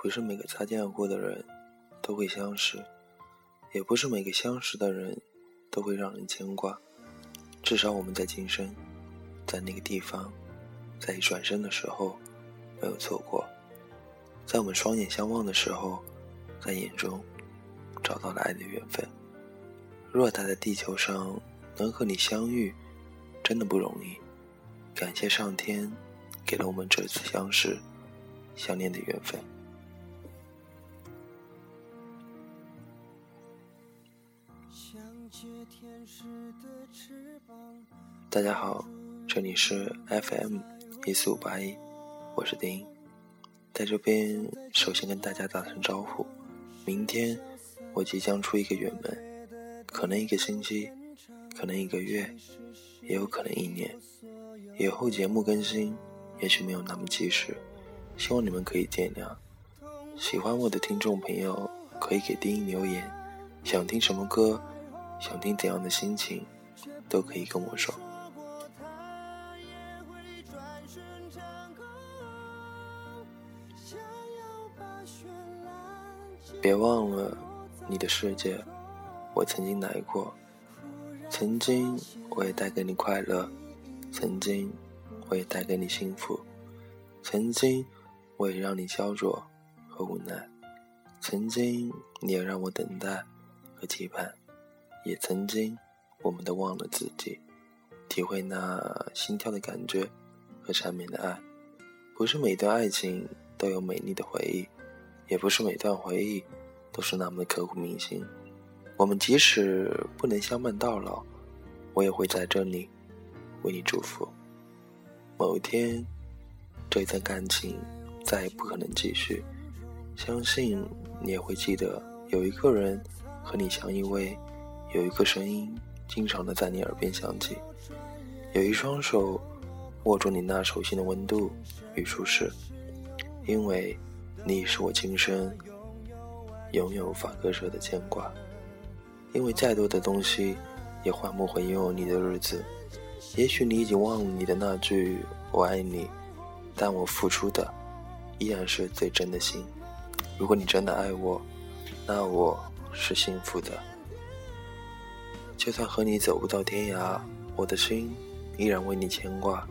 不是每个擦肩而过的人都会相识，也不是每个相识的人都会让人牵挂。至少我们在今生，在那个地方，在一转身的时候，没有错过。在我们双眼相望的时候，在眼中找到了爱的缘分。若他在地球上能和你相遇，真的不容易。感谢上天给了我们这次相识、相恋的缘分。大家好，这里是 FM 一四五八一，我是丁，在这边首先跟大家打声招呼。明天我即将出一个远门，可能一个星期，可能一个月，也有可能一年。以后节目更新也许没有那么及时，希望你们可以见谅。喜欢我的听众朋友可以给丁留言，想听什么歌？想听怎样的心情，都可以跟我说。别忘了，你的世界，我曾经来过。曾经，我也带给你快乐；曾经，我也带给你幸福；曾经，我也让你焦灼和无奈；曾经，你也让我等待和期盼。也曾经，我们都忘了自己，体会那心跳的感觉和缠绵的爱。不是每段爱情都有美丽的回忆，也不是每段回忆都是那么的刻骨铭心。我们即使不能相伴到老，我也会在这里为你祝福。某一天，这一段感情再也不可能继续，相信你也会记得，有一个人和你相依偎。有一个声音经常的在你耳边响起，有一双手握住你那手心的温度与舒适，因为你是我今生永远无法割舍的牵挂。因为再多的东西也换不回拥有你的日子。也许你已经忘了你的那句我爱你，但我付出的依然是最真的心。如果你真的爱我，那我是幸福的。就算和你走不到天涯，我的心依然为你牵挂。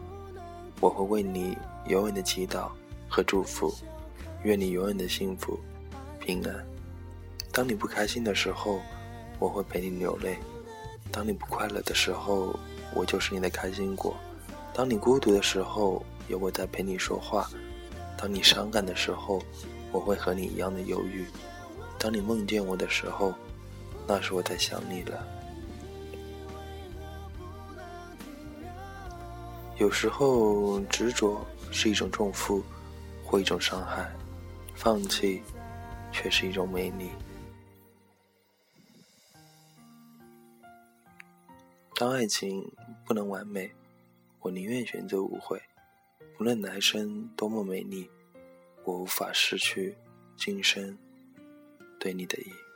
我会为你永远的祈祷和祝福，愿你永远的幸福、平安。当你不开心的时候，我会陪你流泪；当你不快乐的时候，我就是你的开心果；当你孤独的时候，有我在陪你说话；当你伤感的时候，我会和你一样的忧郁；当你梦见我的时候，那是我在想你了。有时候，执着是一种重负，或一种伤害；放弃，却是一种美丽。当爱情不能完美，我宁愿选择无悔。无论来生多么美丽，我无法失去今生对你的意。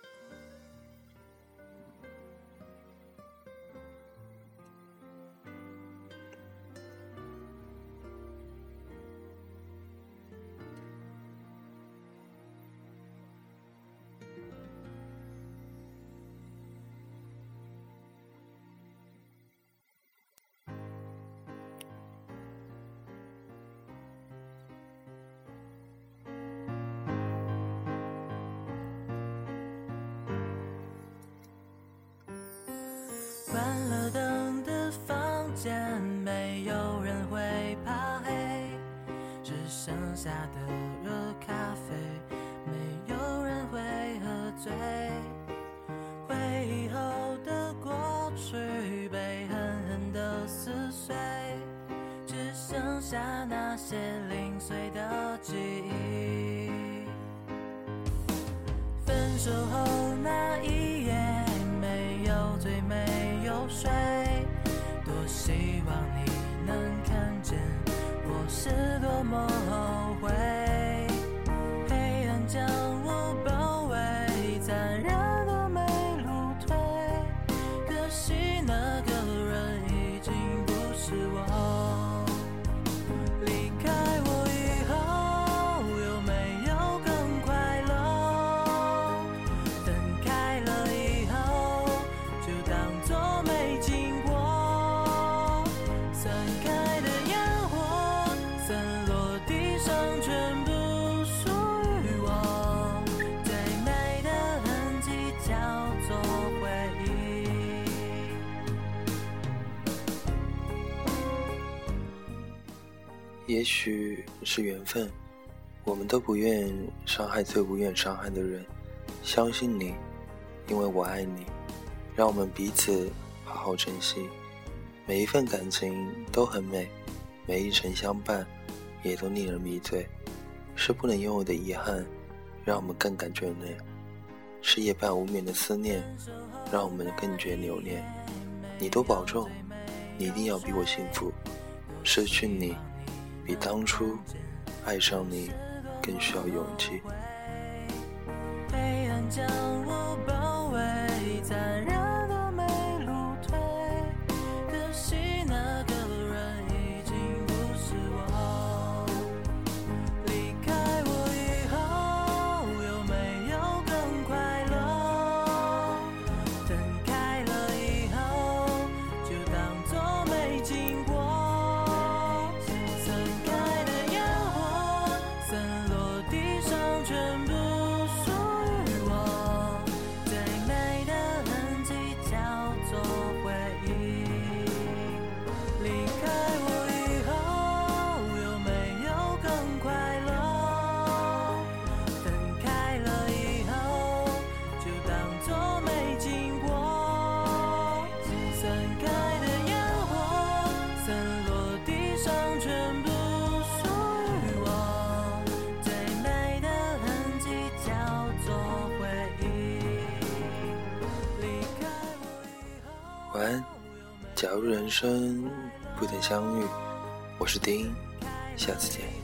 关了灯的房间，没有人会怕黑，只剩下的热咖啡，没有人会喝醉。回忆后的过去被狠狠的撕碎，只剩下那些零碎的记忆。分手后也许是缘分，我们都不愿伤害最不愿伤害的人。相信你，因为我爱你。让我们彼此好好珍惜。每一份感情都很美，每一程相伴也都令人迷醉。是不能拥有的遗憾，让我们更感眷恋；是夜半无眠的思念，让我们更觉留恋。你多保重，你一定要比我幸福。失去你，比当初爱上你更需要勇气。假如人生不曾相遇，我是丁，下次见。